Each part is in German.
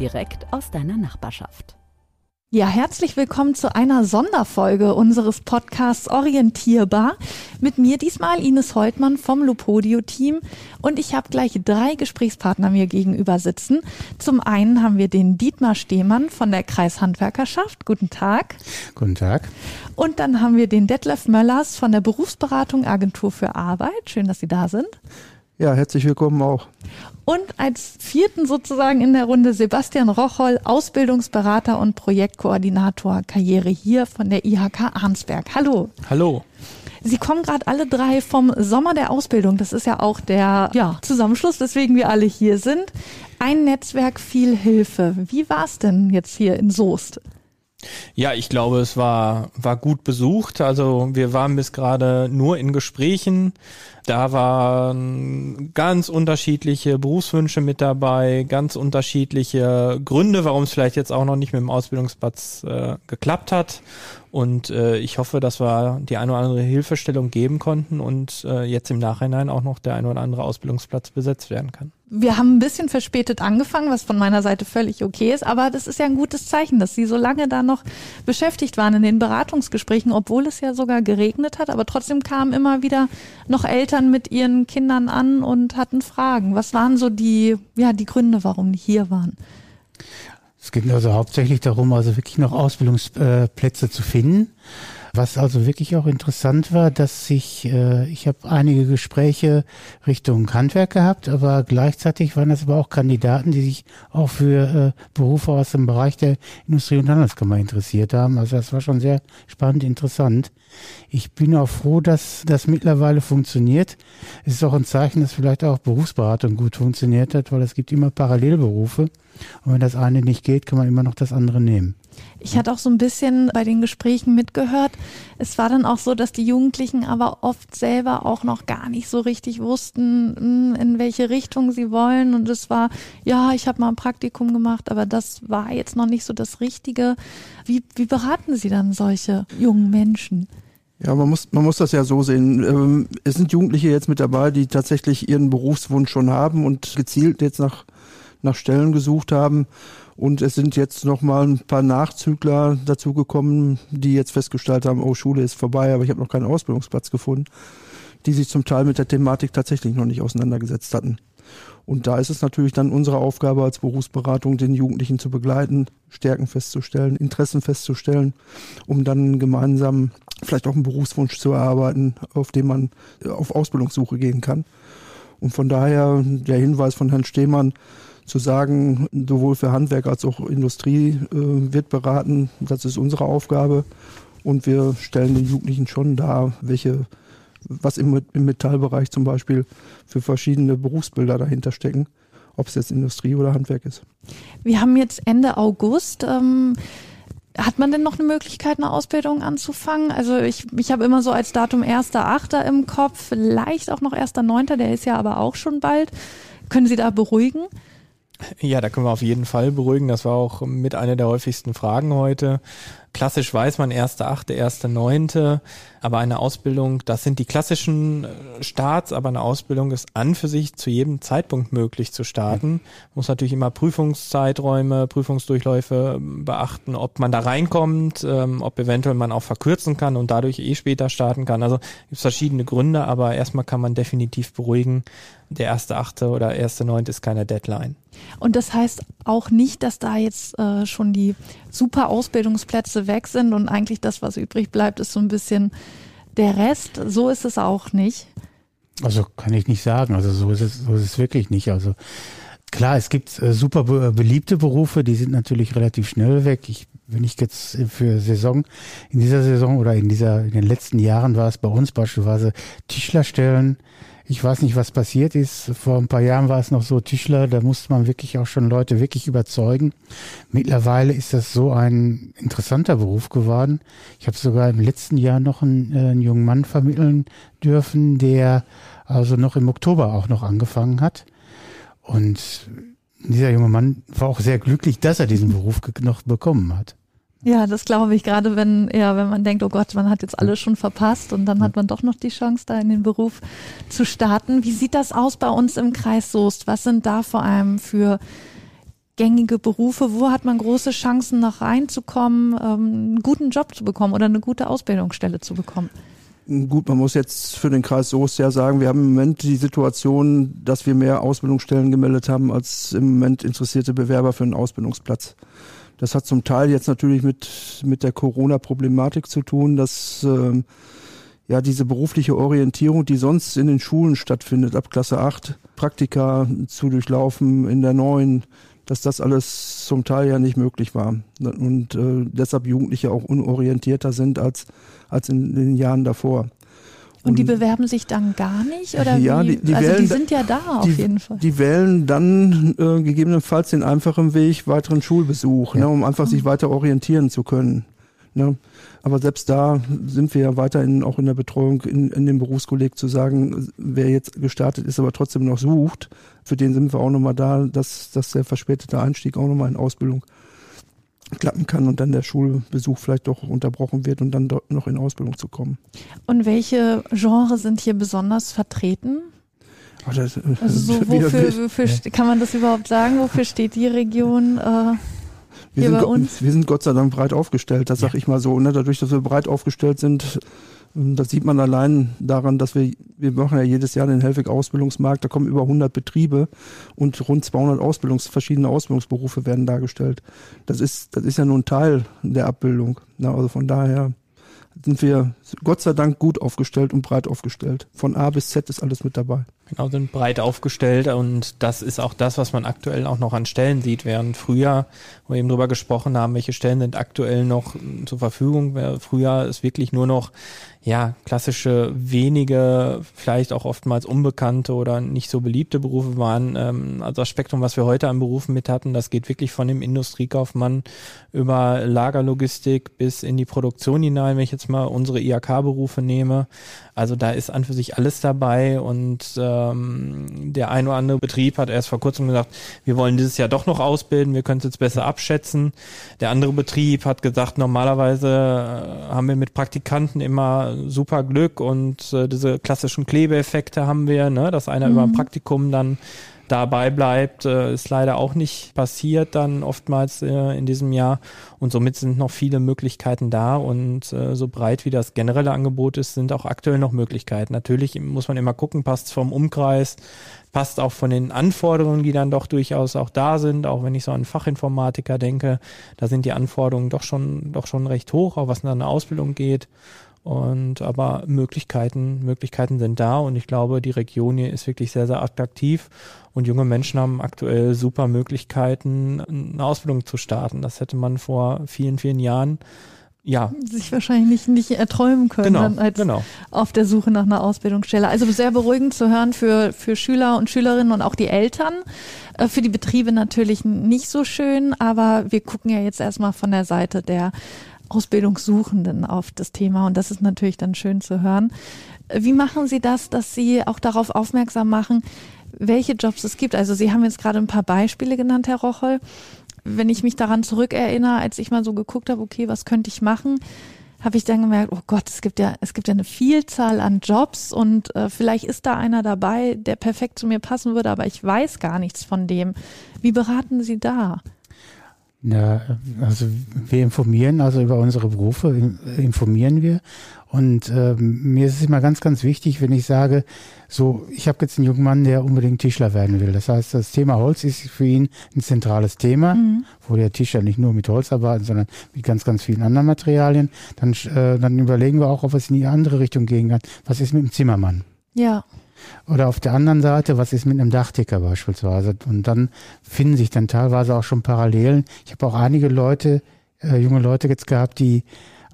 direkt aus deiner Nachbarschaft. Ja, herzlich willkommen zu einer Sonderfolge unseres Podcasts Orientierbar. Mit mir diesmal Ines Heutmann vom Lupodio-Team und ich habe gleich drei Gesprächspartner mir gegenüber sitzen. Zum einen haben wir den Dietmar Stehmann von der Kreishandwerkerschaft. Guten Tag. Guten Tag. Und dann haben wir den Detlef Möllers von der Berufsberatung Agentur für Arbeit. Schön, dass Sie da sind. Ja, herzlich willkommen auch. Und als vierten sozusagen in der Runde Sebastian Rocholl, Ausbildungsberater und Projektkoordinator Karriere hier von der IHK Arnsberg. Hallo. Hallo. Sie kommen gerade alle drei vom Sommer der Ausbildung. Das ist ja auch der ja, Zusammenschluss, weswegen wir alle hier sind. Ein Netzwerk, viel Hilfe. Wie war es denn jetzt hier in Soest? Ja, ich glaube, es war, war gut besucht. Also wir waren bis gerade nur in Gesprächen. Da waren ganz unterschiedliche Berufswünsche mit dabei, ganz unterschiedliche Gründe, warum es vielleicht jetzt auch noch nicht mit dem Ausbildungsplatz äh, geklappt hat. Und äh, ich hoffe, dass wir die eine oder andere Hilfestellung geben konnten und äh, jetzt im Nachhinein auch noch der eine oder andere Ausbildungsplatz besetzt werden kann. Wir haben ein bisschen verspätet angefangen, was von meiner Seite völlig okay ist, aber das ist ja ein gutes Zeichen, dass Sie so lange da noch beschäftigt waren in den Beratungsgesprächen, obwohl es ja sogar geregnet hat, aber trotzdem kamen immer wieder noch Eltern mit ihren Kindern an und hatten Fragen. Was waren so die, ja, die Gründe, warum die hier waren? Es geht also hauptsächlich darum, also wirklich noch Ausbildungsplätze zu finden. Was also wirklich auch interessant war, dass ich, äh, ich habe einige Gespräche Richtung Handwerk gehabt, aber gleichzeitig waren das aber auch Kandidaten, die sich auch für äh, Berufe aus dem Bereich der Industrie- und Handelskammer interessiert haben. Also das war schon sehr spannend, interessant. Ich bin auch froh, dass das mittlerweile funktioniert. Es ist auch ein Zeichen, dass vielleicht auch Berufsberatung gut funktioniert hat, weil es gibt immer Parallelberufe. Und wenn das eine nicht geht, kann man immer noch das andere nehmen. Ich hatte auch so ein bisschen bei den Gesprächen mitgehört. Es war dann auch so, dass die Jugendlichen aber oft selber auch noch gar nicht so richtig wussten, hm, in welche Richtung sie wollen. Und es war, ja, ich habe mal ein Praktikum gemacht, aber das war jetzt noch nicht so das Richtige. Wie, wie beraten Sie dann solche jungen Menschen? Ja, man muss, man muss das ja so sehen. Ähm, es sind Jugendliche jetzt mit dabei, die tatsächlich ihren Berufswunsch schon haben und gezielt jetzt nach, nach Stellen gesucht haben. Und es sind jetzt noch mal ein paar Nachzügler dazugekommen, die jetzt festgestellt haben, oh, Schule ist vorbei, aber ich habe noch keinen Ausbildungsplatz gefunden, die sich zum Teil mit der Thematik tatsächlich noch nicht auseinandergesetzt hatten. Und da ist es natürlich dann unsere Aufgabe als Berufsberatung, den Jugendlichen zu begleiten, Stärken festzustellen, Interessen festzustellen, um dann gemeinsam vielleicht auch einen Berufswunsch zu erarbeiten, auf den man auf Ausbildungssuche gehen kann. Und von daher der Hinweis von Herrn Stehmann, zu sagen, sowohl für Handwerk als auch Industrie äh, wird beraten. Das ist unsere Aufgabe. Und wir stellen den Jugendlichen schon dar, welche, was im, im Metallbereich zum Beispiel für verschiedene Berufsbilder dahinter stecken, ob es jetzt Industrie oder Handwerk ist. Wir haben jetzt Ende August. Ähm hat man denn noch eine Möglichkeit, eine Ausbildung anzufangen? Also ich, ich habe immer so als Datum 1.8. im Kopf, vielleicht auch noch 1.9., der ist ja aber auch schon bald. Können Sie da beruhigen? Ja, da können wir auf jeden Fall beruhigen. Das war auch mit einer der häufigsten Fragen heute. Klassisch weiß man erste achte, erste neunte, aber eine Ausbildung, das sind die klassischen äh, Starts, aber eine Ausbildung ist an für sich zu jedem Zeitpunkt möglich zu starten. Muss natürlich immer Prüfungszeiträume, Prüfungsdurchläufe ähm, beachten, ob man da reinkommt, ähm, ob eventuell man auch verkürzen kann und dadurch eh später starten kann. Also gibt verschiedene Gründe, aber erstmal kann man definitiv beruhigen, der erste achte oder erste neunte ist keine Deadline. Und das heißt auch nicht, dass da jetzt äh, schon die super Ausbildungsplätze weg sind und eigentlich das, was übrig bleibt, ist so ein bisschen der Rest. So ist es auch nicht. Also kann ich nicht sagen. Also so ist es, so ist es wirklich nicht. Also klar, es gibt äh, super be beliebte Berufe, die sind natürlich relativ schnell weg. Ich, wenn ich jetzt für Saison, in dieser Saison oder in dieser, in den letzten Jahren war es bei uns beispielsweise Tischlerstellen, Ich weiß nicht, was passiert ist. Vor ein paar Jahren war es noch so Tischler, da musste man wirklich auch schon Leute wirklich überzeugen. Mittlerweile ist das so ein interessanter Beruf geworden. Ich habe sogar im letzten Jahr noch einen, äh, einen jungen Mann vermitteln dürfen, der also noch im Oktober auch noch angefangen hat. Und dieser junge Mann war auch sehr glücklich, dass er diesen Beruf noch bekommen hat. Ja, das glaube ich, gerade wenn, ja, wenn man denkt, oh Gott, man hat jetzt alles schon verpasst und dann hat man doch noch die Chance, da in den Beruf zu starten. Wie sieht das aus bei uns im Kreis Soest? Was sind da vor allem für gängige Berufe? Wo hat man große Chancen, noch reinzukommen, ähm, einen guten Job zu bekommen oder eine gute Ausbildungsstelle zu bekommen? Gut, man muss jetzt für den Kreis Soest ja sagen, wir haben im Moment die Situation, dass wir mehr Ausbildungsstellen gemeldet haben, als im Moment interessierte Bewerber für einen Ausbildungsplatz. Das hat zum Teil jetzt natürlich mit, mit der Corona-Problematik zu tun, dass ähm, ja diese berufliche Orientierung, die sonst in den Schulen stattfindet, ab Klasse 8, Praktika zu durchlaufen in der neuen, dass das alles zum Teil ja nicht möglich war. Und äh, deshalb Jugendliche auch unorientierter sind als, als in den Jahren davor. Und die bewerben sich dann gar nicht? Oder ja, wie? Die, die also wählen, die sind ja da auf die, jeden Fall. Die wählen dann äh, gegebenenfalls den einfachen Weg, weiteren Schulbesuch, ja. ne, um einfach sich weiter orientieren zu können. Ne? Aber selbst da sind wir ja weiterhin auch in der Betreuung in, in dem Berufskolleg zu sagen, wer jetzt gestartet ist, aber trotzdem noch sucht, für den sind wir auch nochmal da, dass, dass der verspätete Einstieg auch nochmal in Ausbildung klappen kann und dann der Schulbesuch vielleicht doch unterbrochen wird und dann dort noch in Ausbildung zu kommen. Und welche Genres sind hier besonders vertreten? Ach, das, äh, also so, wofür, wofür kann man das überhaupt sagen? Wofür steht die Region äh, wir sind, bei uns? Wir sind Gott sei Dank breit aufgestellt, das ja. sag ich mal so. Ne? Dadurch, dass wir breit aufgestellt sind, das sieht man allein daran, dass wir, wir machen ja jedes Jahr den Helfig-Ausbildungsmarkt, da kommen über 100 Betriebe und rund 200 Ausbildungs, verschiedene Ausbildungsberufe werden dargestellt. Das ist, das ist ja nur ein Teil der Abbildung. Na, also von daher sind wir Gott sei Dank gut aufgestellt und breit aufgestellt. Von A bis Z ist alles mit dabei. Genau, sind breit aufgestellt und das ist auch das, was man aktuell auch noch an Stellen sieht. Während früher, wo wir eben drüber gesprochen haben, welche Stellen sind aktuell noch zur Verfügung, früher ist wirklich nur noch ja, klassische, wenige, vielleicht auch oftmals unbekannte oder nicht so beliebte Berufe waren. Ähm, also das Spektrum, was wir heute an Berufen mit hatten, das geht wirklich von dem Industriekaufmann über Lagerlogistik bis in die Produktion hinein, wenn ich jetzt mal unsere IHK-Berufe nehme. Also da ist an für sich alles dabei und ähm, der ein oder andere Betrieb hat erst vor kurzem gesagt, wir wollen dieses Jahr doch noch ausbilden, wir können es jetzt besser abschätzen. Der andere Betrieb hat gesagt, normalerweise äh, haben wir mit Praktikanten immer super Glück und äh, diese klassischen Klebeeffekte haben wir, ne, dass einer mhm. über ein Praktikum dann dabei bleibt, äh, ist leider auch nicht passiert dann oftmals äh, in diesem Jahr. Und somit sind noch viele Möglichkeiten da und äh, so breit wie das generelle Angebot ist, sind auch aktuell noch Möglichkeiten. Natürlich muss man immer gucken, passt vom Umkreis, passt auch von den Anforderungen, die dann doch durchaus auch da sind, auch wenn ich so an Fachinformatiker denke, da sind die Anforderungen doch schon, doch schon recht hoch, auch was in eine Ausbildung geht. Und aber Möglichkeiten, Möglichkeiten sind da und ich glaube, die Region hier ist wirklich sehr, sehr attraktiv und junge Menschen haben aktuell super Möglichkeiten, eine Ausbildung zu starten. Das hätte man vor vielen, vielen Jahren ja. sich wahrscheinlich nicht erträumen können genau, als genau. auf der Suche nach einer Ausbildungsstelle. Also sehr beruhigend zu hören für, für Schüler und Schülerinnen und auch die Eltern. Äh, für die Betriebe natürlich nicht so schön, aber wir gucken ja jetzt erstmal von der Seite der Ausbildungssuchenden auf das Thema und das ist natürlich dann schön zu hören. Wie machen Sie das, dass Sie auch darauf aufmerksam machen, welche Jobs es gibt? Also Sie haben jetzt gerade ein paar Beispiele genannt, Herr Rocholl. Wenn ich mich daran zurückerinnere, als ich mal so geguckt habe, okay, was könnte ich machen, habe ich dann gemerkt, oh Gott, es gibt ja, es gibt ja eine Vielzahl an Jobs und äh, vielleicht ist da einer dabei, der perfekt zu mir passen würde, aber ich weiß gar nichts von dem. Wie beraten Sie da? Ja, also wir informieren, also über unsere Berufe informieren wir. Und äh, mir ist es immer ganz, ganz wichtig, wenn ich sage, so, ich habe jetzt einen jungen Mann, der unbedingt Tischler werden will. Das heißt, das Thema Holz ist für ihn ein zentrales Thema, mhm. wo der Tischler nicht nur mit Holz arbeitet, sondern mit ganz, ganz vielen anderen Materialien. Dann, äh, dann überlegen wir auch, ob es in die andere Richtung gehen kann. Was ist mit dem Zimmermann? Ja. Oder auf der anderen Seite, was ist mit einem Dachdecker beispielsweise? Und dann finden sich dann teilweise auch schon Parallelen. Ich habe auch einige Leute, äh, junge Leute jetzt gehabt, die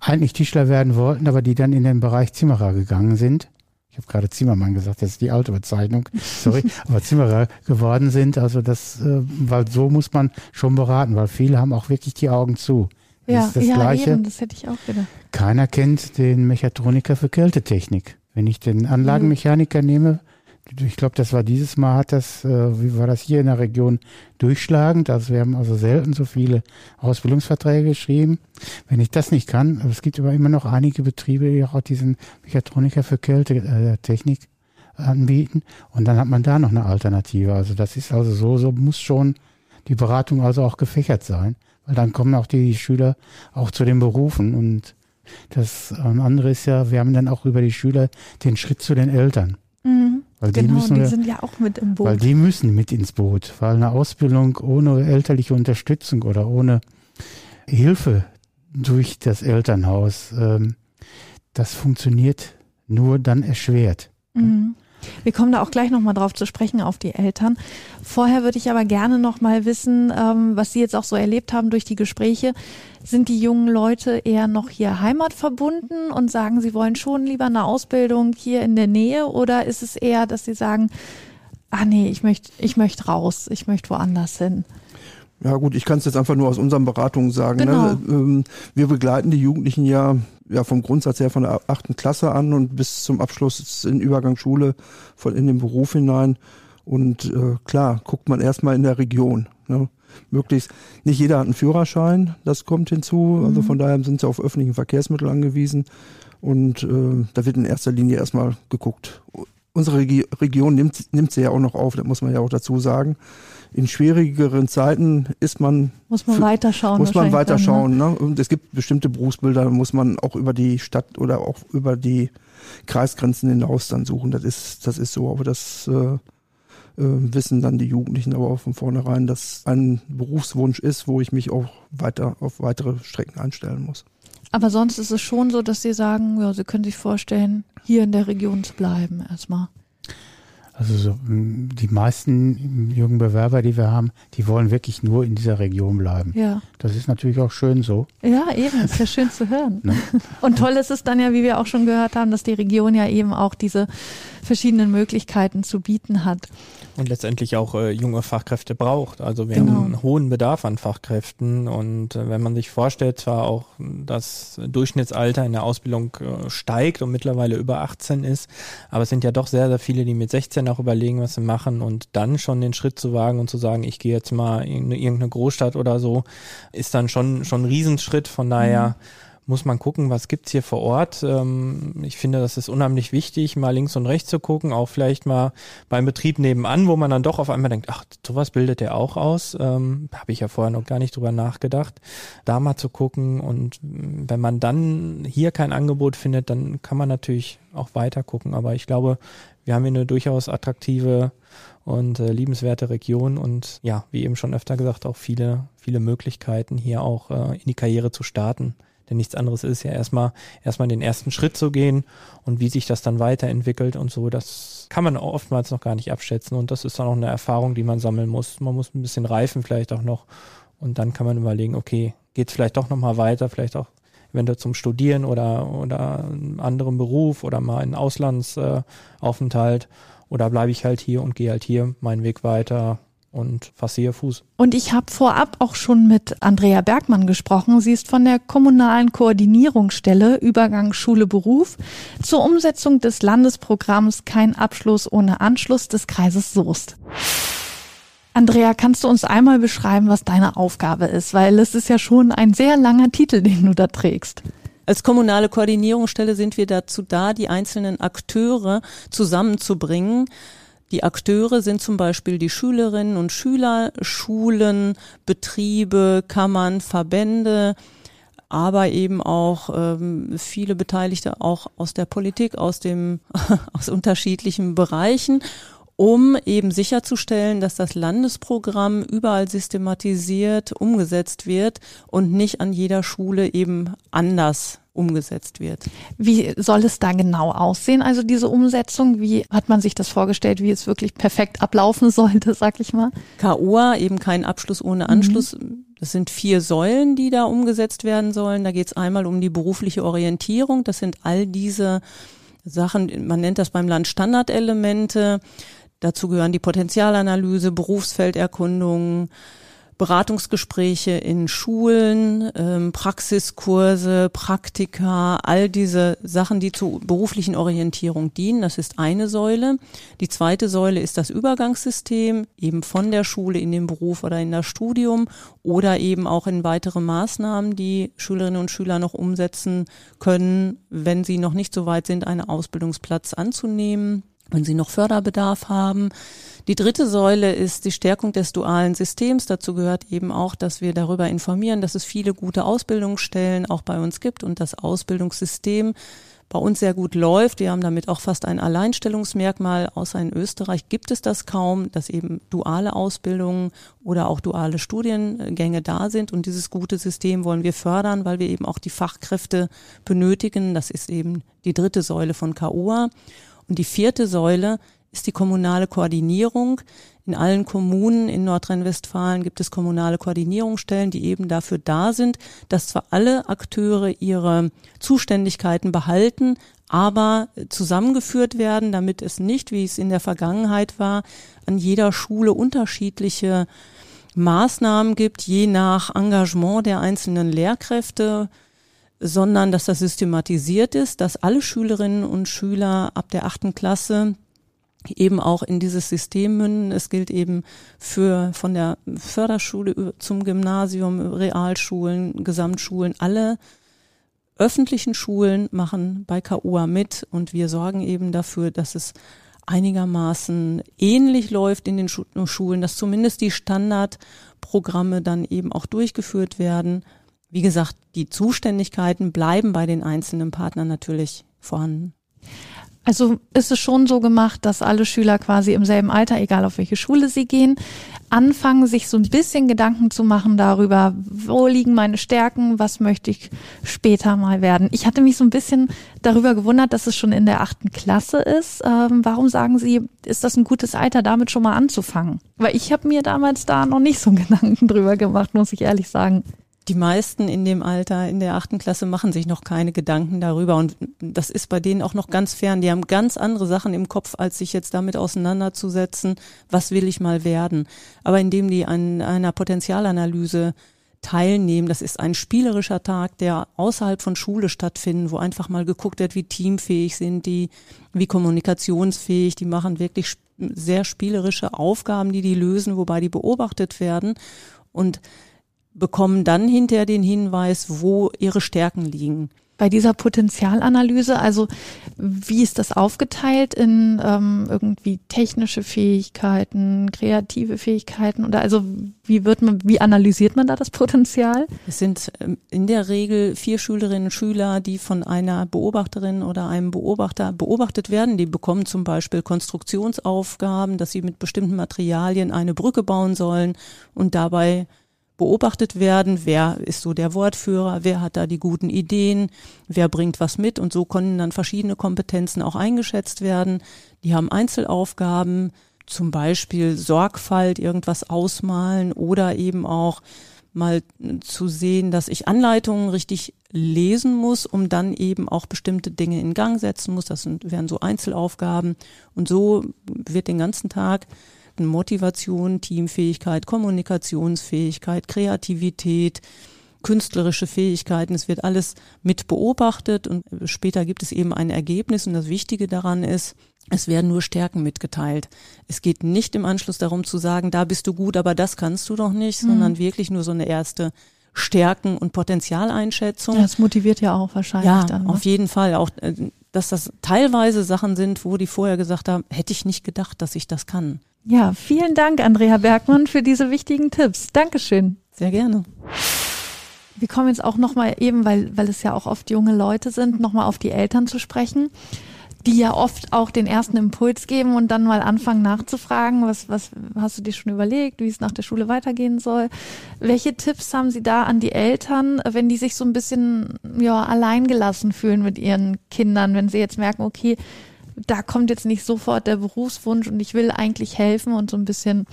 eigentlich Tischler werden wollten, aber die dann in den Bereich Zimmerer gegangen sind. ich habe gerade Zimmermann gesagt, das ist die alte Bezeichnung, sorry, aber Zimmerer geworden sind. Also das, äh, weil so muss man schon beraten, weil viele haben auch wirklich die Augen zu. Das Ja, ist das ja Gleiche. eben, das hätte ich auch gedacht. Keiner kennt den Mechatroniker für Kältetechnik. Wenn ich den Anlagenmechaniker nehme, ich glaube, das war dieses Mal, hat das, äh, wie war das hier in der Region durchschlagend. Also wir haben also selten so viele Ausbildungsverträge geschrieben. Wenn ich das nicht kann, aber es gibt aber immer noch einige Betriebe, die auch diesen Mechatroniker für Kältetechnik anbieten. Und dann hat man da noch eine Alternative. Also das ist also so, so muss schon die Beratung also auch gefächert sein. Weil dann kommen auch die Schüler auch zu den Berufen und das ähm, andere ist ja, wir haben dann auch über die Schüler den Schritt zu den Eltern. Mhm. Weil die Genau, müssen die sind ja auch mit im Boot. weil die müssen mit ins Boot, weil eine Ausbildung ohne elterliche Unterstützung oder ohne Hilfe durch das Elternhaus, ähm, das funktioniert nur dann erschwert. Mhm. Wir kommen da auch gleich nochmal drauf zu sprechen, auf die Eltern. Vorher würde ich aber gerne nochmal wissen, ähm, was Sie jetzt auch so erlebt haben durch die Gespräche. Sind die jungen Leute eher noch hier heimatverbunden und sagen, sie wollen schon lieber eine Ausbildung hier in der Nähe oder ist es eher, dass sie sagen, ah nee, ich möchte ich möchte raus, ich möchte woanders hin? Ja gut, ich kann es jetzt einfach nur aus unseren Beratungen sagen. Genau. Ne? Wir begleiten die Jugendlichen ja, ja vom Grundsatz her von der achten Klasse an und bis zum Abschluss in Übergangsschule von in den Beruf hinein. Und äh, klar, guckt man erstmal in der Region. Ne? Möglichst, nicht jeder hat einen Führerschein, das kommt hinzu. Also von daher sind sie auf öffentlichen Verkehrsmittel angewiesen. Und äh, da wird in erster Linie erstmal geguckt. Unsere Regi Region nimmt, nimmt sie ja auch noch auf, das muss man ja auch dazu sagen. In schwierigeren Zeiten ist man Muss man weiterschauen. muss man wahrscheinlich dann, ne? weiterschauen. Ne? Und es gibt bestimmte Berufsbilder, da muss man auch über die Stadt oder auch über die Kreisgrenzen hinaus dann suchen. Das ist, das ist so. Aber das äh, äh, wissen dann die Jugendlichen aber auch von vornherein, dass ein Berufswunsch ist, wo ich mich auch weiter auf weitere Strecken einstellen muss. Aber sonst ist es schon so, dass sie sagen, ja, sie können sich vorstellen, hier in der Region zu bleiben erstmal. Also so, die meisten jungen Bewerber, die wir haben, die wollen wirklich nur in dieser Region bleiben. Ja. Das ist natürlich auch schön so. Ja, eben, ist ja schön zu hören. Ne? Und toll ist es dann ja, wie wir auch schon gehört haben, dass die Region ja eben auch diese verschiedenen Möglichkeiten zu bieten hat. und letztendlich auch äh, junge Fachkräfte braucht. Also wir Genau. haben einen hohen Bedarf an Fachkräften und äh, wenn man sich vorstellt, zwar auch das Durchschnittsalter in der Ausbildung äh, steigt und mittlerweile über 18 ist, aber es sind ja doch sehr, sehr viele, die mit 16 auch überlegen, was sie machen und dann schon den Schritt zu wagen und zu sagen, ich gehe jetzt mal in irgendeine Großstadt oder so, ist dann schon, schon ein Riesenschritt. Von daher muss man gucken, was gibt's hier vor Ort. Ähm, ich finde, das ist unheimlich wichtig, mal links und rechts zu gucken, auch vielleicht mal beim Betrieb nebenan, wo man dann doch auf einmal denkt, ach, sowas bildet der auch aus. Ähm, Habe ich ja vorher noch gar nicht drüber nachgedacht, da mal zu gucken. Und mm, wenn man dann hier kein Angebot findet, dann kann man natürlich auch weiter gucken. Aber ich glaube, wir haben hier eine durchaus attraktive und äh, liebenswerte Region und ja, wie eben schon öfter gesagt, auch viele, viele Möglichkeiten hier auch äh, in die Karriere zu starten. Denn nichts anderes ist ja erstmal, erstmal den ersten Schritt zu gehen und wie sich das dann weiterentwickelt und so, das kann man oftmals noch gar nicht abschätzen. Und das ist dann auch eine Erfahrung, die man sammeln muss. Man muss ein bisschen reifen vielleicht auch noch. Und dann kann man überlegen, okay, geht's vielleicht doch nochmal weiter, vielleicht auch eventuell zum Studieren oder, oder einen anderen Beruf oder mal einen Auslandsaufenthalt. Äh, oder bleibe ich halt hier und gehe halt hier meinen Weg weiter und fasse hier Fuß. Und ich habe vorab auch schon mit Andrea Bergmann gesprochen. Sie ist von der kommunalen Koordinierungsstelle Übergang Schule Beruf zur Umsetzung des Landesprogramms Kein Abschluss ohne Anschluss des Kreises Soest. Andrea, kannst du uns einmal beschreiben, was deine Aufgabe ist? Weil es ist ja schon ein sehr langer Titel, den du da trägst. Als kommunale Koordinierungsstelle sind wir dazu da, die einzelnen Akteure zusammenzubringen. Die Akteure sind zum Beispiel die Schülerinnen und Schüler, Schulen, Betriebe, Kammern, Verbände, aber eben auch ähm, viele Beteiligte auch aus der Politik, aus dem aus unterschiedlichen Bereichen, um eben sicherzustellen, dass das Landesprogramm überall systematisiert umgesetzt wird und nicht an jeder Schule eben anders umgesetzt wird. Wie soll es da genau aussehen? Also diese Umsetzung, wie hat man sich das vorgestellt, wie es wirklich perfekt ablaufen sollte, sag ich mal? KOA, eben kein Abschluss ohne Anschluss. Das sind vier Säulen, die da umgesetzt werden sollen. Da geht es einmal um die berufliche Orientierung. Das sind all diese Sachen, man nennt das beim Land Standardelemente. Dazu gehören die Potenzialanalyse, Berufsfelderkundung, Beratungsgespräche in Schulen, ähm, Praxiskurse, Praktika, all diese Sachen, die zur beruflichen Orientierung dienen. Das ist eine Säule. Die zweite Säule ist das Übergangssystem, eben von der Schule in den Beruf oder in das Studium oder eben auch in weitere Maßnahmen, die Schülerinnen und Schüler noch umsetzen können, wenn sie noch nicht so weit sind, einen Ausbildungsplatz anzunehmen, wenn sie noch Förderbedarf haben. Die dritte Säule ist die Stärkung des dualen Systems. Dazu gehört eben auch, dass wir darüber informieren, dass es viele gute Ausbildungsstellen auch bei uns gibt und das Ausbildungssystem bei uns sehr gut läuft. Wir haben damit auch fast ein Alleinstellungsmerkmal. Außer in Österreich gibt es das kaum, dass eben duale Ausbildungen oder auch duale Studiengänge da sind. Und dieses gute System wollen wir fördern, weil wir eben auch die Fachkräfte benötigen. Das ist eben die dritte Säule von KUA. Und die vierte Säule ist die kommunale Koordinierung. In allen Kommunen in Nordrhein-Westfalen gibt es kommunale Koordinierungsstellen, die eben dafür da sind, dass zwar alle Akteure ihre Zuständigkeiten behalten, aber zusammengeführt werden, damit es nicht, wie es in der Vergangenheit war, an jeder Schule unterschiedliche Maßnahmen gibt, je nach Engagement der einzelnen Lehrkräfte, sondern dass das systematisiert ist, dass alle Schülerinnen und Schüler ab der achten Klasse eben auch in dieses System münden. Es gilt eben für von der Förderschule zum Gymnasium, Realschulen, Gesamtschulen, alle öffentlichen Schulen machen bei KUA mit und wir sorgen eben dafür, dass es einigermaßen ähnlich läuft in den Schulen, dass zumindest die Standardprogramme dann eben auch durchgeführt werden. Wie gesagt, die Zuständigkeiten bleiben bei den einzelnen Partnern natürlich vorhanden. Also ist es schon so gemacht, dass alle Schüler quasi im selben Alter, egal auf welche Schule sie gehen, anfangen, sich so ein bisschen Gedanken zu machen darüber, wo liegen meine Stärken, was möchte ich später mal werden. Ich hatte mich so ein bisschen darüber gewundert, dass es schon in der achten Klasse ist. Ähm, warum sagen Sie, ist das ein gutes Alter, damit schon mal anzufangen? Weil ich habe mir damals da noch nicht so Gedanken drüber gemacht, muss ich ehrlich sagen die meisten in dem Alter, in der achten Klasse, machen sich noch keine Gedanken darüber. Und das ist bei denen auch noch ganz fern. Die haben ganz andere Sachen im Kopf, als sich jetzt damit auseinanderzusetzen, was will ich mal werden. Aber indem die an einer Potenzialanalyse teilnehmen, das ist ein spielerischer Tag, der außerhalb von Schule stattfindet, wo einfach mal geguckt wird, wie teamfähig sind die, wie kommunikationsfähig, die machen wirklich sehr spielerische Aufgaben, die die lösen, wobei die beobachtet werden. Und bekommen dann hinterher den Hinweis, wo ihre Stärken liegen. Bei dieser Potenzialanalyse, also wie ist das aufgeteilt in ähm, irgendwie technische Fähigkeiten, kreative Fähigkeiten oder also wie wird man, wie analysiert man da das Potenzial? Es sind ähm, in der Regel vier Schülerinnen und Schüler, die von einer Beobachterin oder einem Beobachter beobachtet werden. Die bekommen zum Beispiel Konstruktionsaufgaben, dass sie mit bestimmten Materialien eine Brücke bauen sollen und dabei beobachtet werden, wer ist so der Wortführer, wer hat da die guten Ideen, wer bringt was mit und so können dann verschiedene Kompetenzen auch eingeschätzt werden. Die haben Einzelaufgaben, zum Beispiel Sorgfalt, irgendwas ausmalen oder eben auch mal zu sehen, dass ich Anleitungen richtig lesen muss, um dann eben auch bestimmte Dinge in Gang setzen muss. Das sind, wären so Einzelaufgaben. Und so wird den ganzen Tag Aspekten Motivation, Teamfähigkeit, Kommunikationsfähigkeit, Kreativität, künstlerische Fähigkeiten. Es wird alles mit beobachtet und später gibt es eben ein Ergebnis und das Wichtige daran ist, es werden nur Stärken mitgeteilt. Es geht nicht im Anschluss darum zu sagen, da bist du gut, aber das kannst du doch nicht, mhm. sondern wirklich nur so eine erste Stärken- und Potenzialeinschätzung. Das motiviert ja auch wahrscheinlich ja, dann. Ne? auf jeden Fall. Auch, äh, dass das teilweise Sachen sind, wo die vorher gesagt haben, hätte ich nicht gedacht, dass ich das kann. Ja, vielen Dank, Andrea Bergmann, für diese wichtigen Tipps. Dankeschön. Sehr gerne. Wir kommen jetzt auch nochmal eben, weil, weil es ja auch oft junge Leute sind, nochmal auf die Eltern zu sprechen, die ja oft auch den ersten Impuls geben und dann mal anfangen nachzufragen, was, was hast du dir schon überlegt, wie es nach der Schule weitergehen soll. Welche Tipps haben Sie da an die Eltern, wenn die sich so ein bisschen ja, alleingelassen fühlen mit ihren Kindern, wenn sie jetzt merken, okay, da kommt jetzt nicht sofort der Berufswunsch und ich will eigentlich helfen und so ein bisschen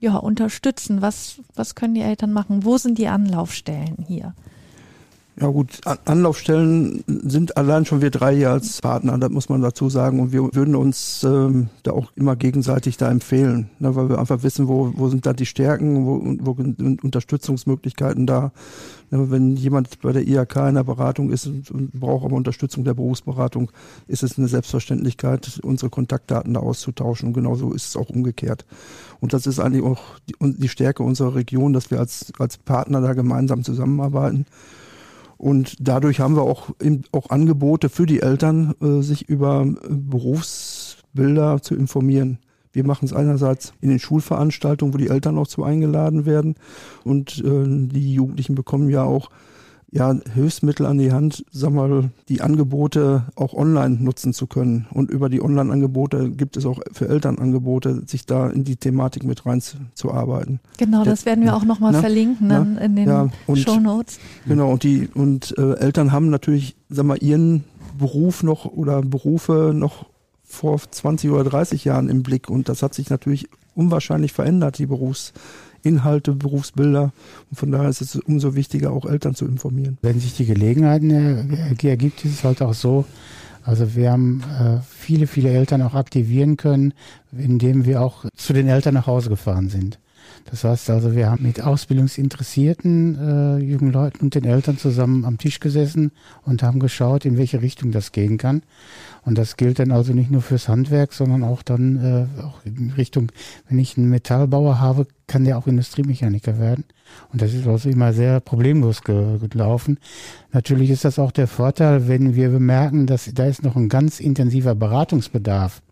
ja, unterstützen. Was, was können die Eltern machen? Wo sind die Anlaufstellen hier? Ja gut, Anlaufstellen sind allein schon wir drei hier als Partner, das muss man dazu sagen. Und wir würden uns ähm, da auch immer gegenseitig da empfehlen, ne, weil wir einfach wissen, wo, wo sind da die Stärken, wo, wo sind Unterstützungsmöglichkeiten da. Ne, wenn jemand bei der IHK in der Beratung ist und, und braucht aber Unterstützung der Berufsberatung, ist es eine Selbstverständlichkeit, unsere Kontaktdaten da auszutauschen. Und genauso ist es auch umgekehrt. Und das ist eigentlich auch die, die Stärke unserer Region, dass wir als, als Partner da gemeinsam zusammenarbeiten. Und dadurch haben wir auch, auch Angebote für die Eltern, äh, sich über äh, Berufsbilder zu informieren. Wir machen es einerseits in den Schulveranstaltungen, wo die Eltern auch zu eingeladen werden. Und äh, die Jugendlichen bekommen ja auch ja, Hilfsmittel an die Hand, sag mal, die Angebote auch online nutzen zu können. Und über die Online-Angebote gibt es auch für Eltern Angebote, sich da in die Thematik mit reinzuarbeiten. Genau, das werden wir auch nochmal verlinken dann in den ja, Show Notes. Genau, und die und äh, Eltern haben natürlich, sag mal, ihren Beruf noch oder Berufe noch vor 20 oder 30 Jahren im Blick und das hat sich natürlich unwahrscheinlich verändert, die Berufs Inhalte, Berufsbilder. Und von daher ist es umso wichtiger, auch Eltern zu informieren. Wenn sich die Gelegenheit ergibt, ist es halt auch so, also wir haben äh, viele, viele Eltern auch aktivieren können, indem wir auch zu den Eltern nach Hause gefahren sind. Das heißt also, wir haben mit ausbildungsinteressierten äh, jungen Leuten und den Eltern zusammen am Tisch gesessen und haben geschaut, in welche Richtung das gehen kann. Und das gilt dann also nicht nur fürs Handwerk, sondern auch dann äh, auch in Richtung, wenn ich einen Metallbauer habe, kann der auch Industriemechaniker werden. Und das ist also immer sehr problemlos gelaufen. Natürlich ist das auch der Vorteil, wenn wir bemerken, dass da ist noch ein ganz intensiver Beratungsbedarf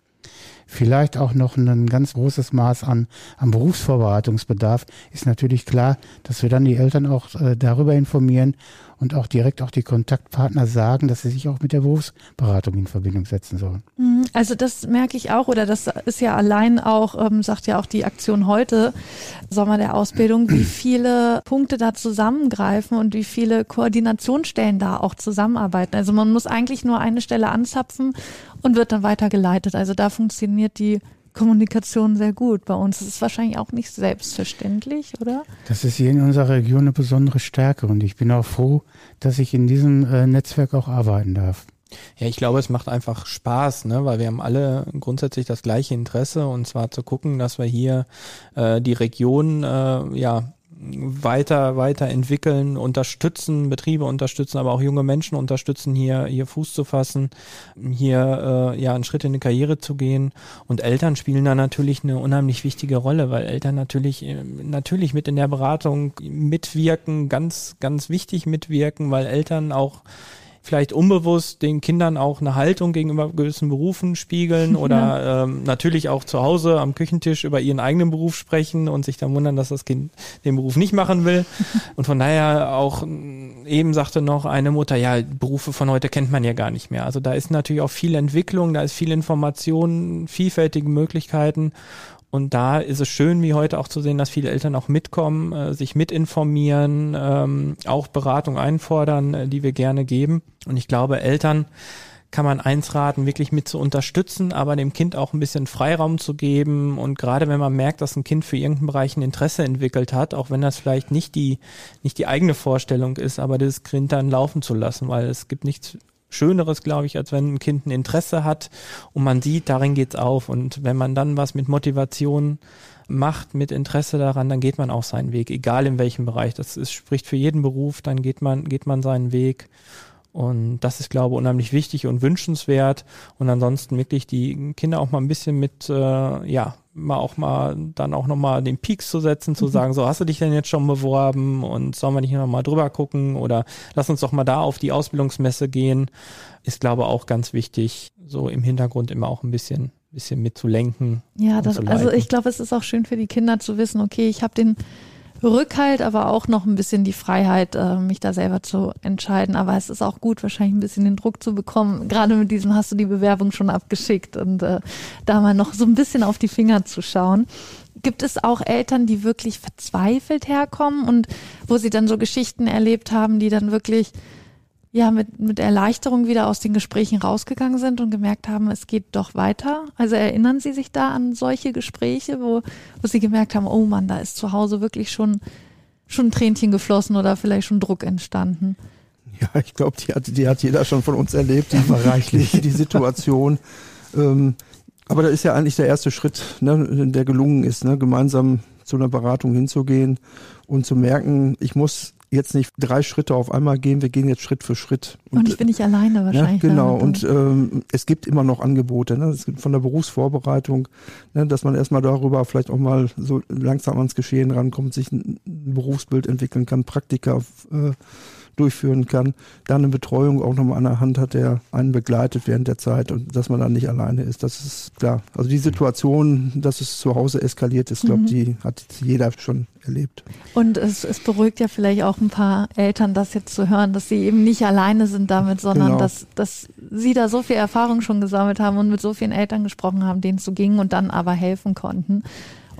vielleicht auch noch ein ganz großes Maß an, an Berufsvorbereitungsbedarf, ist natürlich klar, dass wir dann die Eltern auch äh, darüber informieren und auch direkt auch die Kontaktpartner sagen, dass sie sich auch mit der Berufsberatung in Verbindung setzen sollen. Mhm. Also das merke ich auch, oder das ist ja allein auch, ähm, sagt ja auch die Aktion heute, Sommer der Ausbildung, wie viele Punkte da zusammengreifen und wie viele Koordinationsstellen da auch zusammenarbeiten. Also man muss eigentlich nur eine Stelle anzapfen und wird dann weitergeleitet. Also da funktioniert die Kommunikation sehr gut. Bei uns ist es wahrscheinlich auch nicht selbstverständlich, oder? Das ist hier in unserer Region eine besondere Stärke und ich bin auch froh, dass ich in diesem äh, Netzwerk auch arbeiten darf. Ja, ich glaube, es macht einfach Spaß, ne, weil wir haben alle grundsätzlich das gleiche Interesse und zwar zu gucken, dass wir hier äh, die Region äh, ja weiter, weiterentwickeln, unterstützen, Betriebe unterstützen, aber auch junge Menschen unterstützen, hier, hier Fuß zu fassen, hier äh, ja einen Schritt in die Karriere zu gehen. Und Eltern spielen da natürlich eine unheimlich wichtige Rolle, weil Eltern natürlich, äh, natürlich mit in der Beratung mitwirken, ganz, ganz wichtig mitwirken, weil Eltern auch vielleicht unbewusst den Kindern auch eine Haltung gegenüber gewissen Berufen spiegeln oder ja. ähm, natürlich auch zu Hause am Küchentisch über ihren eigenen Beruf sprechen und sich dann wundern, dass das Kind den Beruf nicht machen will. Und von daher auch eben sagte noch eine Mutter, ja, Berufe von heute kennt man ja gar nicht mehr. Also da ist natürlich auch viel Entwicklung, da ist viel Information, vielfältige Möglichkeiten. Und da ist es schön, wie heute auch zu sehen, dass viele Eltern auch mitkommen, äh, sich mitinformieren, ähm, auch Beratung einfordern, äh, die wir gerne geben. Und ich glaube, Eltern kann man eins raten, wirklich mit zu unterstützen, aber dem Kind auch ein bisschen Freiraum zu geben. Und gerade wenn man merkt, dass ein Kind für irgendeinen Bereich ein Interesse entwickelt hat, auch wenn das vielleicht nicht die, nicht die eigene Vorstellung ist, aber das Kind dann laufen zu lassen, weil es gibt nichts Schöneres, glaube ich, als wenn ein Kind ein Interesse hat und man sieht, darin geht's auf. Und wenn man dann was mit Motivation macht, mit Interesse daran, dann geht man auch seinen Weg, egal in welchem Bereich. Das ist, spricht für jeden Beruf, dann geht man, geht man seinen Weg. Und das ist, glaube ich, unheimlich wichtig und wünschenswert. Und ansonsten wirklich die Kinder auch mal ein bisschen mit, äh, ja, mal auch mal dann auch nochmal den Peaks zu setzen, zu mhm. sagen, so hast du dich denn jetzt schon beworben und sollen wir nicht nochmal drüber gucken oder lass uns doch mal da auf die Ausbildungsmesse gehen, ist glaube auch ganz wichtig, so im Hintergrund immer auch ein bisschen bisschen mitzulenken. Ja, das, also ich glaube, es ist auch schön für die Kinder zu wissen, okay, ich habe den Rückhalt, aber auch noch ein bisschen die Freiheit, äh, mich da selber zu entscheiden. Aber es ist auch gut, wahrscheinlich ein bisschen den Druck zu bekommen. Gerade mit diesem hast du die Bewerbung schon abgeschickt und äh, da mal noch so ein bisschen auf die Finger zu schauen. Gibt es auch Eltern, die wirklich verzweifelt herkommen und wo sie dann so Geschichten erlebt haben, die dann wirklich ja mit, mit Erleichterung wieder aus den Gesprächen rausgegangen sind und gemerkt haben, es geht doch weiter? Also erinnern Sie sich da an solche Gespräche, wo, wo Sie gemerkt haben, oh Mann, da ist zu Hause wirklich schon, schon ein Tränchen geflossen oder vielleicht schon Druck entstanden? Ja, ich glaube, die hat, die hat jeder schon von uns erlebt, die, reichlich. die Situation. Ähm, aber da ist ja eigentlich der erste Schritt, ne, der gelungen ist, ne, gemeinsam zu einer Beratung hinzugehen und zu merken, ich muss jetzt nicht drei Schritte auf einmal gehen, wir gehen jetzt Schritt für Schritt. Und, und ich bin nicht alleine wahrscheinlich. Ja, genau, und ähm, es gibt immer noch Angebote, ne? es gibt von der Berufsvorbereitung, ne? dass man erstmal darüber vielleicht auch mal so langsam ans Geschehen rankommt, sich ein Berufsbild entwickeln kann, Praktika äh, durchführen kann, da eine Betreuung auch nochmal an der Hand hat, der einen begleitet während der Zeit und dass man dann nicht alleine ist. Das ist klar. Also die Situation, dass es zu Hause eskaliert ist, glaube mhm. die hat jeder schon erlebt. Und es, es beruhigt ja vielleicht auch ein paar Eltern, das jetzt zu hören, dass sie eben nicht alleine sind damit, sondern genau. dass, dass sie da so viel Erfahrung schon gesammelt haben und mit so vielen Eltern gesprochen haben, denen es so ging und dann aber helfen konnten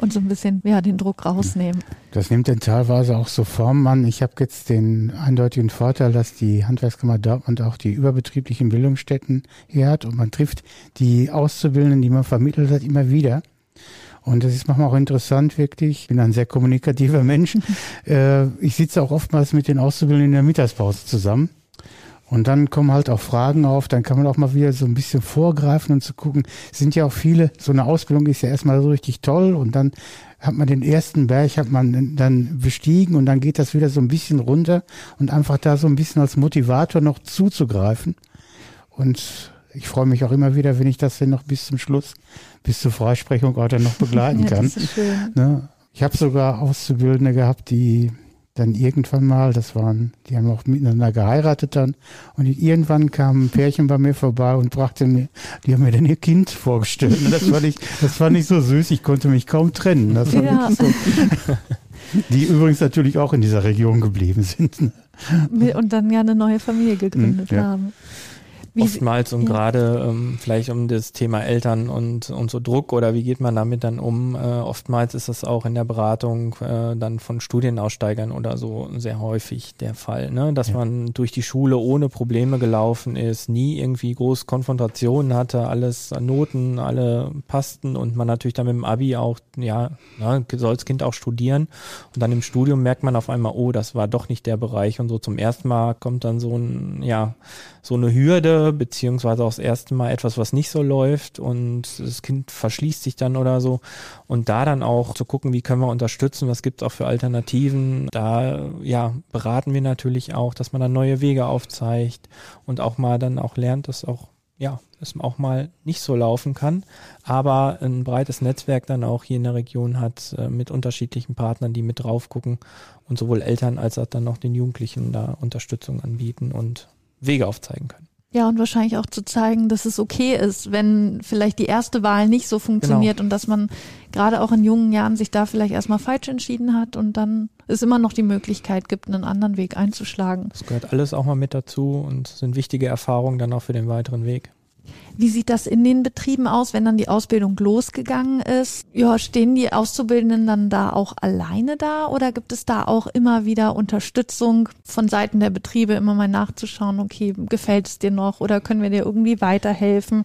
und so ein bisschen ja, den Druck rausnehmen. Das nimmt dann teilweise auch so Form an. Ich habe jetzt den eindeutigen Vorteil, dass die Handwerkskammer Dortmund auch die überbetrieblichen Bildungsstätten hier hat und man trifft die Auszubildenden, die man vermittelt hat, immer wieder. Und das ist manchmal auch interessant, wirklich. Ich bin ein sehr kommunikativer Mensch. Äh, ich sitze auch oftmals mit den Auszubildenden in der Mittagspause zusammen. Und dann kommen halt auch Fragen auf, dann kann man auch mal wieder so ein bisschen vorgreifen und zu gucken, sind ja auch viele, so eine Ausbildung ist ja erstmal so richtig toll und dann hat man den ersten Berg, hat man dann bestiegen und dann geht das wieder so ein bisschen runter und einfach da so ein bisschen als Motivator noch zuzugreifen. Und ich freue mich auch immer wieder, wenn ich das dann noch bis zum Schluss, bis zur Freisprechung auch dann noch begleiten kann. ja, Das ist schön. Ne? Ich habe sogar Auszubildende gehabt, die dann irgendwann mal, das waren, die haben auch miteinander geheiratet dann und irgendwann kam ein Pärchen bei mir vorbei und brachte mir, die haben mir dann ihr Kind vorgestellt. Und das fand ich, das fand ich so süß, ich konnte mich kaum trennen. Ja. so, die übrigens natürlich auch in dieser Region geblieben sind. Und dann ja eine neue Familie gegründet ja. haben. Wie oftmals und ja. gerade ähm, vielleicht um das Thema Eltern und, und so Druck oder wie geht man damit dann um? Äh, oftmals ist das auch in der Beratung äh, dann von Studienaussteigern oder so sehr häufig der Fall, ne? dass ja. man durch die Schule ohne Probleme gelaufen ist, nie irgendwie groß Konfrontationen hatte, alles Noten, alle passten und man natürlich dann mit dem Abi auch, ja, ne, soll das Kind auch studieren und dann im Studium merkt man auf einmal, oh, das war doch nicht der Bereich und so zum ersten Mal kommt dann so ein, ja, so eine Hürde, beziehungsweise auch das erste Mal etwas, was nicht so läuft und das Kind verschließt sich dann oder so. Und da dann auch zu gucken, wie können wir unterstützen, was gibt es auch für Alternativen. Da ja, beraten wir natürlich auch, dass man dann neue Wege aufzeigt und auch mal dann auch lernt, dass auch ja, es auch mal nicht so laufen kann, aber ein breites Netzwerk dann auch hier in der Region hat äh, mit unterschiedlichen Partnern, die mit drauf gucken und sowohl Eltern als auch dann noch den Jugendlichen da Unterstützung anbieten und Wege aufzeigen können. Ja, und wahrscheinlich auch zu zeigen, dass es okay ist, wenn vielleicht die erste Wahl nicht so funktioniert genau. und dass man gerade auch in jungen Jahren sich da vielleicht erstmal falsch entschieden hat und dann es immer noch die Möglichkeit gibt, einen anderen Weg einzuschlagen. Das gehört alles auch mal mit dazu und sind wichtige Erfahrungen dann auch für den weiteren Weg. Wie sieht das in den Betrieben aus, wenn dann die Ausbildung losgegangen ist? Ja, stehen die Auszubildenden dann da auch alleine da oder gibt es da auch immer wieder Unterstützung von Seiten der Betriebe, immer mal nachzuschauen, okay, gefällt es dir noch oder können wir dir irgendwie weiterhelfen?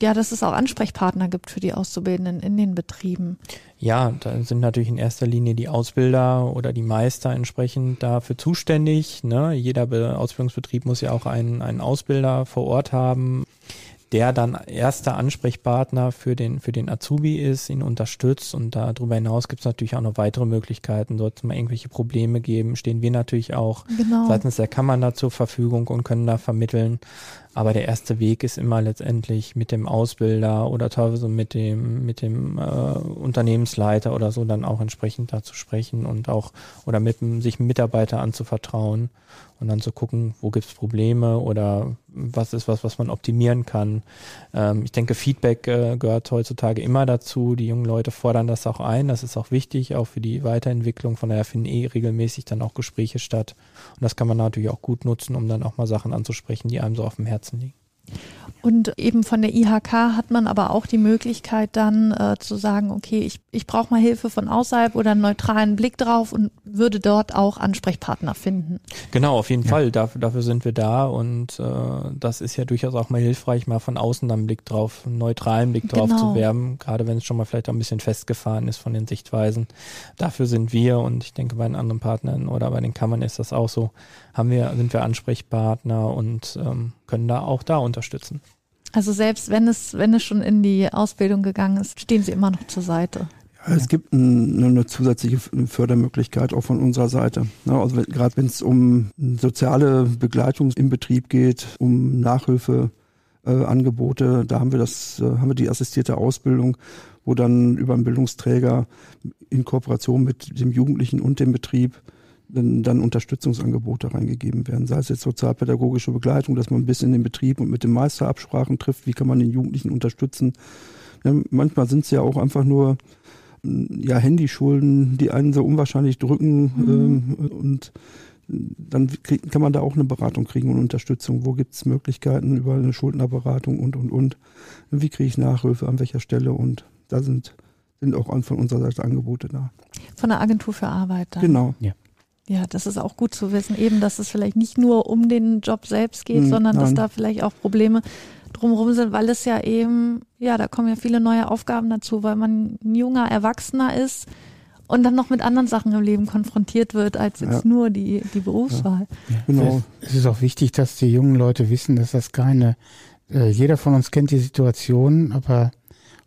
Ja, dass es auch Ansprechpartner gibt für die Auszubildenden in den Betrieben. Ja, da sind natürlich in erster Linie die Ausbilder oder die Meister entsprechend dafür zuständig. Ne? Jeder Ausbildungsbetrieb muss ja auch einen, einen Ausbilder vor Ort haben der dann erster Ansprechpartner für den, für den Azubi ist, ihn unterstützt und darüber hinaus gibt es natürlich auch noch weitere Möglichkeiten. Sollte es mal irgendwelche Probleme geben, stehen wir natürlich auch genau. seitens der Kammern da zur Verfügung und können da vermitteln. Aber der erste Weg ist immer letztendlich mit dem Ausbilder oder teilweise mit dem, mit dem äh, Unternehmensleiter oder so dann auch entsprechend da zu sprechen und auch oder mit sich Mitarbeiter anzuvertrauen und dann zu gucken, wo gibt es Probleme oder was ist was, was man optimieren kann. Ähm, ich denke, Feedback äh, gehört heutzutage immer dazu. Die jungen Leute fordern das auch ein. Das ist auch wichtig, auch für die Weiterentwicklung. Von daher finden eh regelmäßig dann auch Gespräche statt. Und das kann man natürlich auch gut nutzen, um dann auch mal Sachen anzusprechen, die einem so auf dem Herzen liegen. Und eben von der IHK hat man aber auch die Möglichkeit dann äh, zu sagen, okay, ich, ich brauche mal Hilfe von außerhalb oder einen neutralen Blick drauf und würde dort auch Ansprechpartner finden. Genau, auf jeden ja. Fall. Dafür, dafür sind wir da und äh, das ist ja durchaus auch mal hilfreich, mal von außen einen Blick drauf, einen neutralen Blick drauf genau. zu werben, gerade wenn es schon mal vielleicht auch ein bisschen festgefahren ist von den Sichtweisen. Dafür sind wir und ich denke bei den anderen Partnern oder bei den Kammern ist das auch so, haben wir, sind wir Ansprechpartner und ähm, können da auch da unterstützen. Also selbst wenn es, wenn es schon in die Ausbildung gegangen ist, stehen Sie immer noch zur Seite. Es gibt ein, eine zusätzliche Fördermöglichkeit auch von unserer Seite. Also gerade wenn es um soziale Begleitung im Betrieb geht, um Nachhilfeangebote, äh, da haben wir das, äh, haben wir die assistierte Ausbildung, wo dann über einen Bildungsträger in Kooperation mit dem Jugendlichen und dem Betrieb dann, dann Unterstützungsangebote reingegeben werden. Sei es jetzt sozialpädagogische Begleitung, dass man ein bisschen in den Betrieb und mit dem Meister Absprachen trifft, wie kann man den Jugendlichen unterstützen. Ja, manchmal sind es ja auch einfach nur ja, Handyschulden, die einen so unwahrscheinlich drücken mhm. ähm, und dann krieg, kann man da auch eine Beratung kriegen und Unterstützung. Wo gibt es Möglichkeiten über eine Schuldnerberatung und, und, und. Wie kriege ich Nachhilfe, an welcher Stelle und da sind, sind auch von unserer Seite Angebote da. Von der Agentur für Arbeit dann. Genau. Ja. Ja, das ist auch gut zu wissen, eben, dass es vielleicht nicht nur um den Job selbst geht, hm, sondern nein. dass da vielleicht auch Probleme drumherum sind, weil es ja eben, ja, da kommen ja viele neue Aufgaben dazu, weil man ein junger Erwachsener ist und dann noch mit anderen Sachen im Leben konfrontiert wird, als jetzt ja. nur die, die Berufswahl. Ja. Genau. Es ist auch wichtig, dass die jungen Leute wissen, dass das keine, äh, jeder von uns kennt die Situation, aber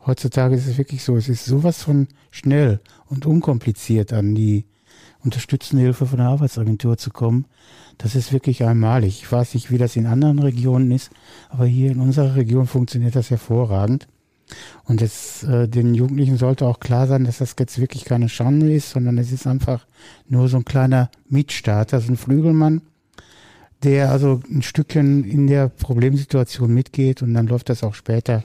heutzutage ist es wirklich so, es ist sowas von schnell und unkompliziert an die unterstützende Hilfe von der Arbeitsagentur zu kommen. Das ist wirklich einmalig. Ich weiß nicht, wie das in anderen Regionen ist, aber hier in unserer Region funktioniert das hervorragend. Und es, äh, den Jugendlichen sollte auch klar sein, dass das jetzt wirklich keine Schande ist, sondern es ist einfach nur so ein kleiner Mitstarter, so ein Flügelmann, der also ein Stückchen in der Problemsituation mitgeht und dann läuft das auch später.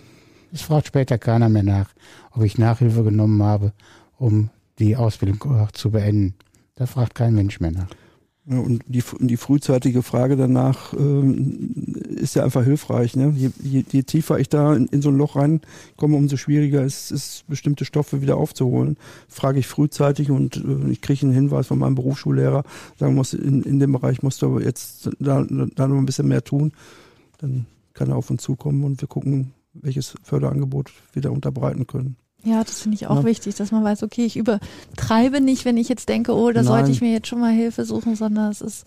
Es fragt später keiner mehr nach, ob ich Nachhilfe genommen habe, um die Ausbildung zu beenden. Da fragt kein Mensch mehr nach. Ja, und die, die frühzeitige Frage danach ähm, ist ja einfach hilfreich. Ne? Je, je, je tiefer ich da in, in, so ein Loch reinkomme, umso schwieriger ist es, bestimmte Stoffe wieder aufzuholen. Frage ich frühzeitig und äh, ich kriege einen Hinweis von meinem Berufsschullehrer, sagen muss, in, in dem Bereich musst du aber jetzt da, da noch ein bisschen mehr tun. Dann kann er auf uns zukommen und wir gucken, welches Förderangebot wir da unterbreiten können. Ja, das finde ich auch ja. wichtig, dass man weiß, okay, ich übertreibe nicht, wenn ich jetzt denke, oh, da Nein. sollte ich mir jetzt schon mal Hilfe suchen, sondern es ist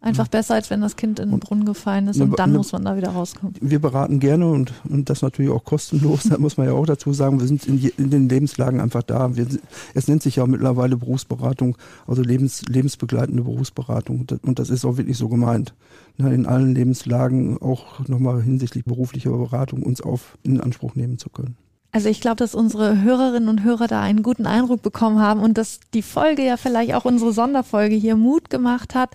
einfach ja. besser, als wenn das Kind in den Brunnen gefallen ist und ne, dann ne, muss man da wieder rauskommen. Wir beraten gerne und, und das natürlich auch kostenlos, da muss man ja auch dazu sagen, wir sind in, je, in den Lebenslagen einfach da. Wir, es nennt sich ja mittlerweile Berufsberatung, also lebens, lebensbegleitende Berufsberatung und das ist auch wirklich so gemeint. In allen Lebenslagen auch nochmal hinsichtlich beruflicher Beratung uns auf in Anspruch nehmen zu können. Also ich glaube, dass unsere Hörerinnen und Hörer da einen guten Eindruck bekommen haben und dass die Folge ja vielleicht auch unsere Sonderfolge hier Mut gemacht hat,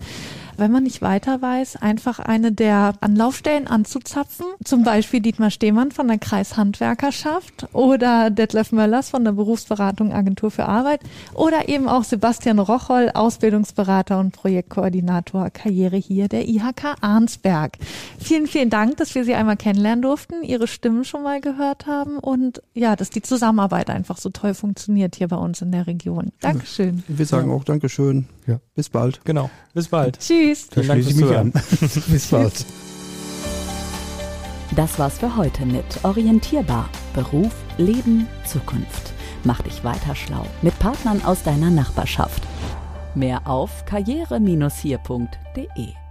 wenn man nicht weiter weiß, einfach eine der Anlaufstellen anzuzapfen. Zum Beispiel Dietmar Stehmann von der Kreishandwerkerschaft oder Detlef Möllers von der Berufsberatung Agentur für Arbeit oder eben auch Sebastian Rocholl, Ausbildungsberater und Projektkoordinator Karriere hier der IHK Arnsberg. Vielen, vielen Dank, dass wir Sie einmal kennenlernen durften, Ihre Stimmen schon mal gehört haben und ja, dass die Zusammenarbeit einfach so toll funktioniert hier bei uns in der Region. Dankeschön. Wir sagen auch Dankeschön. Ja. Bis bald. Genau. Bis bald. Tschüss. Da schließe ich mich an. Bis bald. Das war's für heute mit Orientierbar. Beruf, Leben, Zukunft. Mach dich weiter schlau mit Partnern aus deiner Nachbarschaft. Mehr auf karriere-hier.de